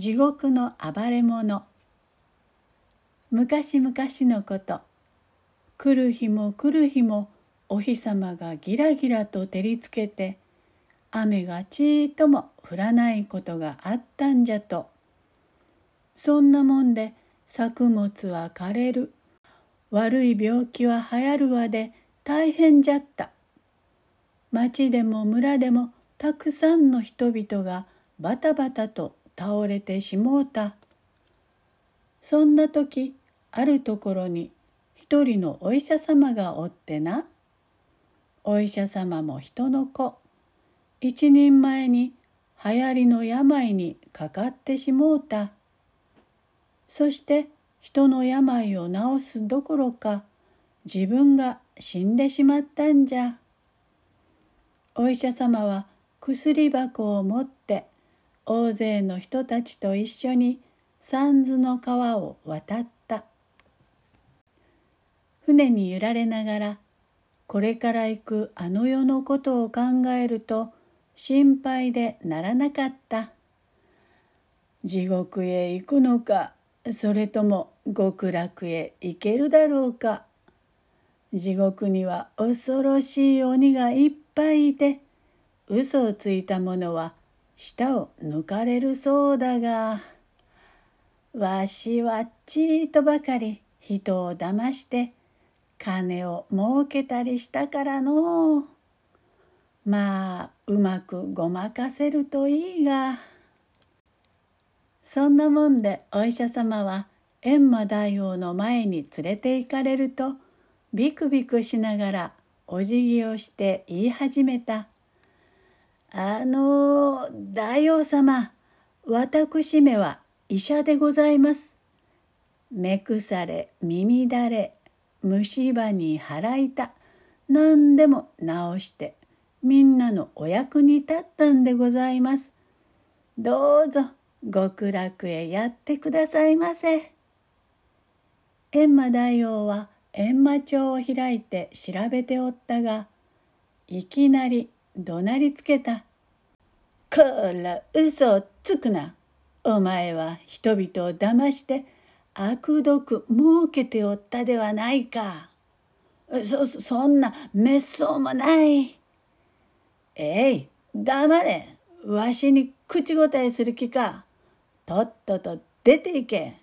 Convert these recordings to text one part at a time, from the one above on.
地獄の暴れ者昔々のこと。来る日も来る日もお日様がギラギラと照りつけて雨がちーとも降らないことがあったんじゃと。そんなもんで作物は枯れる。悪い病気は流行るわで大変じゃった。町でも村でもたくさんの人々がバタバタと倒れてしもうた。そんな時あるところに一人のお医者様がおってな。お医者様も人の子。一人前に流行りの病にかかってしもうた。そして人の病を治すどころか自分が死んでしまったんじゃ。お医者様は薬箱を持って大勢の人たちと一緒に三途の川を渡った。船に揺られながらこれから行くあの世のことを考えると心配でならなかった。地獄へ行くのかそれとも極楽へ行けるだろうか。地獄には恐ろしい鬼がいっぱいいて嘘をついた者は舌を抜かれるそうだがわしはちーとばかり人を騙して金を儲けたりしたからのまあうまくごまかせるといいがそんなもんでお医者様は閻魔大王の前に連れて行かれるとビクビクしながらお辞儀をして言い始めた。あの大王様私めは医者でございます。目腐れ耳だれ虫歯に払いた何でも治してみんなのお役に立ったんでございます。どうぞ極楽へやってくださいませ。閻魔大王は閻魔帳を開いて調べておったがいきなり怒鳴りつけた。こら嘘をつくな。お前は人々を騙して悪毒儲けておったではないか。そ、そんな滅相もない。えい、黙れ。わしに口答えする気か。とっとと出て行け。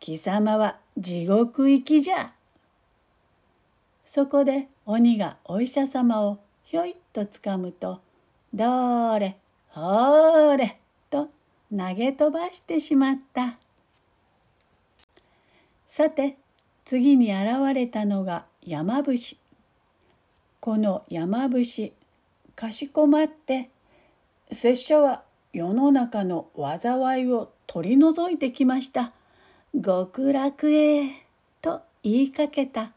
貴様は地獄行きじゃ。そこで鬼がお医者様をひょいっとつかむと「どれほれ」と投げ飛ばしてしまった。さて次に現れたのが山伏。この山伏かしこまって拙者は世の中の災いを取り除いてきました。極楽へと言いかけた。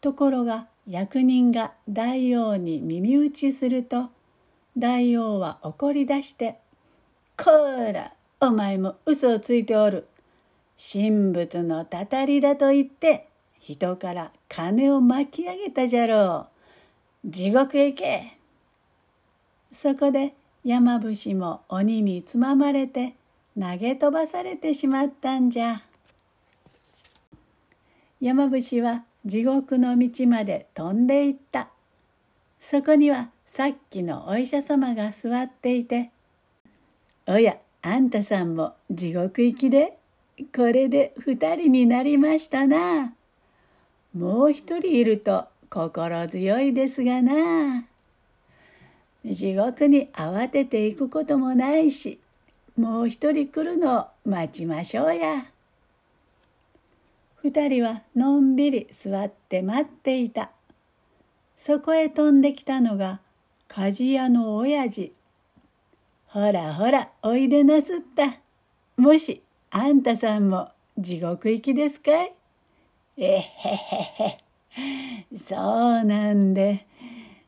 ところが役人が大王に耳打ちすると大王は怒り出して「こらお前も嘘をついておる。神仏のたたりだと言って人から金を巻き上げたじゃろう。地獄へ行け。そこで山伏も鬼につままれて投げ飛ばされてしまったんじゃ。山伏は地獄の道まで飛んでいったそこにはさっきのお医者様が座っていて「おやあんたさんも地獄行きでこれで二人になりましたな。もう一人いると心強いですがな。地獄に慌てていくこともないしもう一人来るのを待ちましょうや。二人はのんびり座って待っていた。そこへ飛んできたのが鍛冶屋の親父。ほらほらおいでなすった。もしあんたさんも地獄行きですかい？えへへへ。そうなんで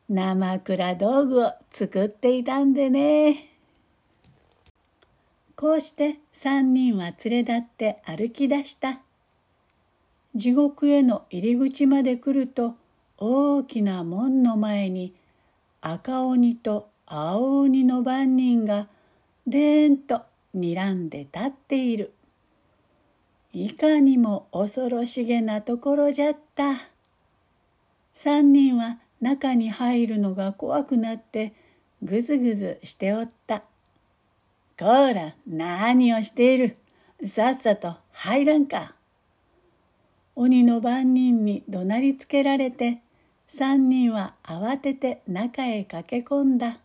生蔵道具を作っていたんでね。こうして三人は連れ立って歩き出した。地獄への入り口まで来ると大きな門の前に赤鬼と青鬼の番人がでーんと睨んで立っている。いかにも恐ろしげなところじゃった。三人は中に入るのが怖くなってぐずぐずしておった。こら、何をしている？さっさと入らんか。鬼の番人に怒鳴りつけられて、三人は慌てて中へ駆け込んだ。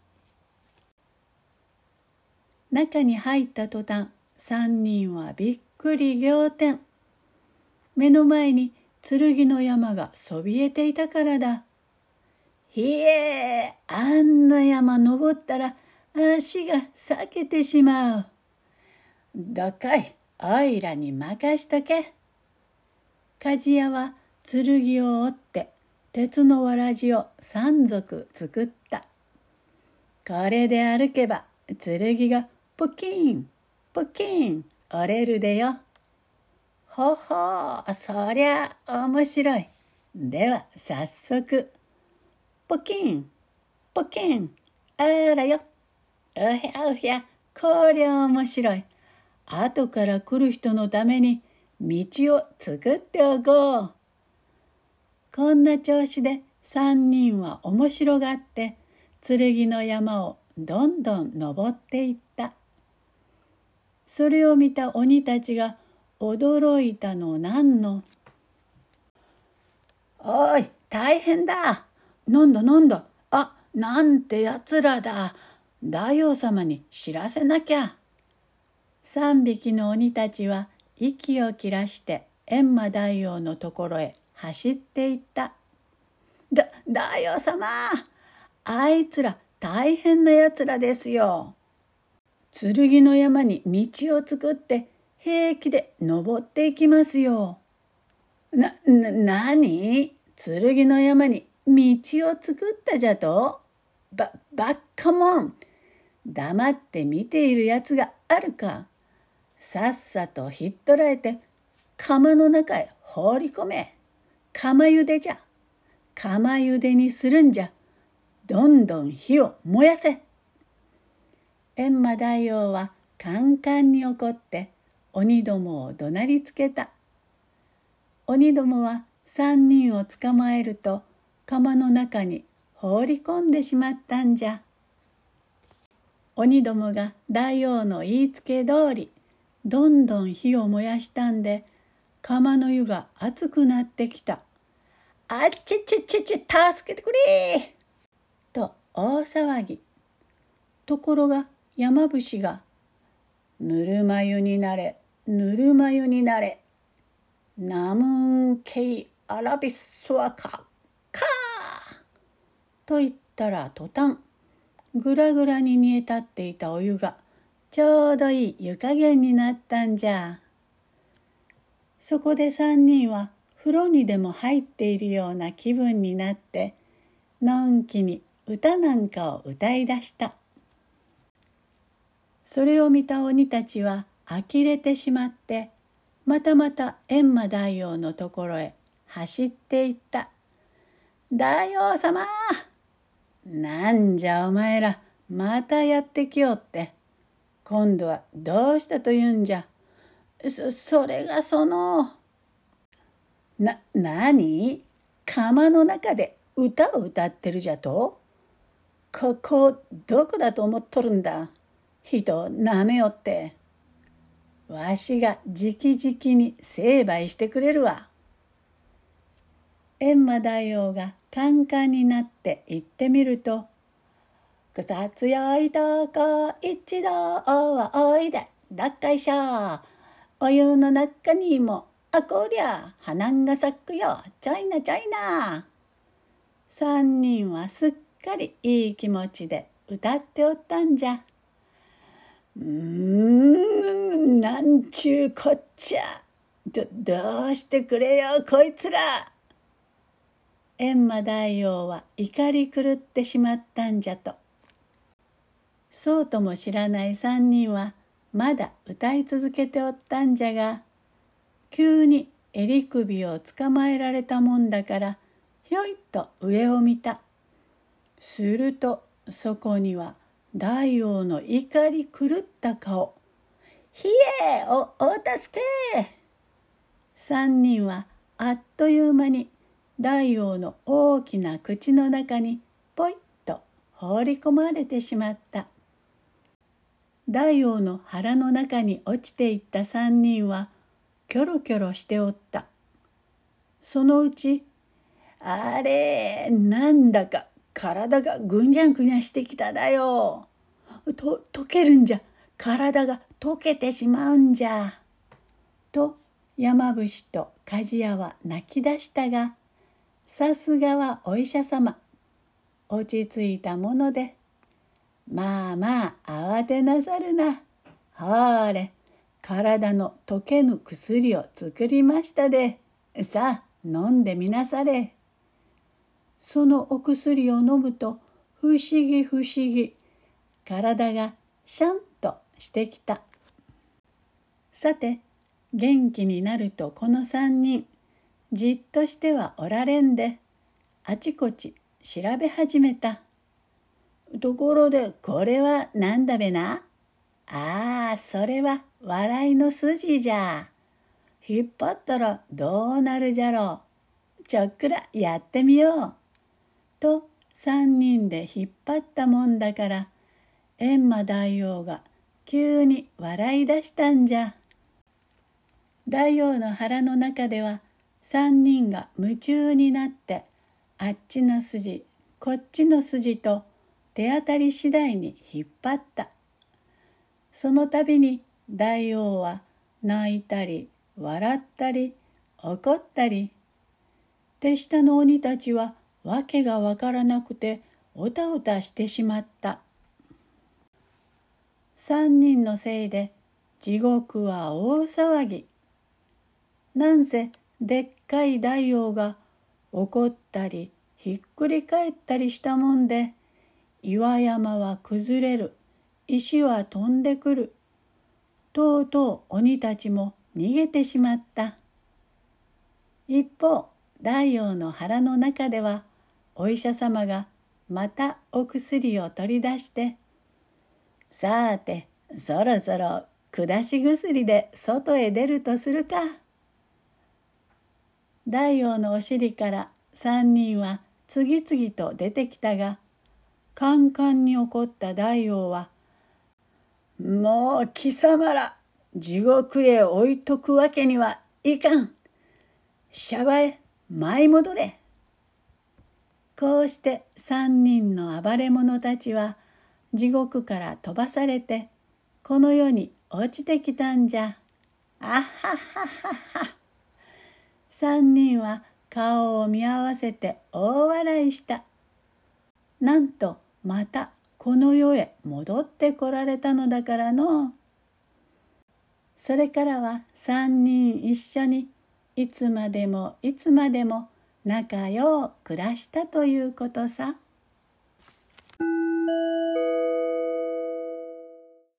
中に入った途端、三人はびっくり仰天。目の前に剣の山がそびえていたからだ。ひえあんな山登ったら足が裂けてしまう。どっかい、おいらに任しとけ。鍛冶屋は剣を折って鉄のわらじを三足作った。これで歩けば剣がポキンポキン折れるでよ。ほほう、そりゃ面白い。では早速。ポキン、ポキン、あらよ。おやおや、こりゃ面白い。後から来る人のために道を作っておこう。こんな調子で三人は面白がって剣の山をどんどん登っていった。それを見た鬼たちが驚いたのなんの？おい、大変だ。なんだなんだ。あ、なんてやつらだ。大王様に知らせなきゃ。三匹の鬼たちは息を切らして閻魔大王のところへ走っていった。だ、大王様あいつら大変なやつらですよ。剣の山に道を作って平気で登っていきますよ。な、な、なに剣の山に道を作ったじゃと？ば、ばっかもん。黙って見ているやつがあるか？さっさとひっ捕らえて釜の中へ放り込め。釜茹でじゃ。釜茹でにするんじゃ。どんどん火を燃やせ。閻魔大王はカンカンに怒って鬼どもを怒鳴りつけた。鬼どもは三人を捕まえると釜の中に放り込んでしまったんじゃ。鬼どもが大王の言いつけ通りどんどん火を燃やしたんで釜の湯が熱くなってきた。あっちちちち助けてくれと大騒ぎ。ところが山伏が「ぬるま湯になれぬるま湯になれナムンケイアラビスワカカー」と言ったら途端ぐらぐらに煮え立っていたお湯がちょうどいい湯加減になったんじゃ。そこで三人は風呂にでも入っているような気分になってのんきに歌なんかを歌い出した。それを見た鬼たちは呆れてしまってまたまた閻魔大王のところへ走っていった。大王様なんじゃお前らまたやってきよって今度はどうしたと言うんじゃ？そそれがそのな何？釜の中で歌を歌ってるじゃと？ここどこだと思っとるんだ？人をなめよって。わしがじきじきに成敗してくれるわ。閻魔大王がカンカンになって行ってみると「草強いとこ一度はおいでだっかいしょお湯の中にもあこりゃ花が咲くよちょいなちょいな」三人はすっかりいい気持ちで歌っておったんじゃ。うーん、なんちゅうこっちゃ。ど、どうしてくれよ、こいつら。閻魔大王は怒り狂ってしまったんじゃと。そうとも知らない三人はまだ歌い続けておったんじゃが、急に襟首をつかまえられたもんだから、ひょいっと上を見た。するとそこには大王の怒り狂った顔ひえおお助け!」三人はあっという間に大王の大きな口の中にポイッと放り込まれてしまった大王の腹の中に落ちていった三人はキョロキョロしておった。そのうち「あれなんだか体がぐにゃぐにゃしてきただよ」と「溶けるんじゃ。体が溶けてしまうんじゃ」と山伏と鍛冶屋は泣き出したがさすがはお医者様。落ち着いたものでまあまあ慌てなさるな。ほれ。体の溶けぬ薬を作りましたで。さあ飲んでみなされ。そのお薬を飲むと不思議不思議。体がシャンとしてきた。さて元気になるとこの三人じっとしてはおられんであちこち調べ始めた。ところでこれは何だべな？ああそれは笑いの筋じゃ。引っ張ったらどうなるじゃろう。ちょっくらやってみよう。と三人で引っ張ったもんだから閻魔大王が急に笑い出したんじゃ。大王の腹の中では三人が夢中になってあっちの筋こっちの筋と手当たり次第に引っ張った。その度に大王は泣いたり笑ったり怒ったり。手下の鬼たちは訳がわからなくておたおたしてしまった。三人のせいで地獄は大騒ぎ。なんせでっかい大王が怒ったりひっくり返ったりしたもんで岩山は崩れる。石は飛んでくる。とうとう鬼たちも逃げてしまった。一方大王の腹の中ではお医者様がまたお薬を取り出して「さあてそろそろ下し薬で外へ出るとするか」。大王のお尻から三人は次々と出てきたがカンカンに怒った大王は「もう貴様ら地獄へ置いとくわけにはいかんシャバへ舞い戻れ」こうして三人の暴れ者たちは地獄から飛ばされてこの世に落ちてきたんじゃ。あはははは。三人は顔を見合わせて大笑いした。なんとまたこの世へ戻ってこられたのだからの。それからは3人一緒にいつまでもいつまでも仲よう暮らしたということさ。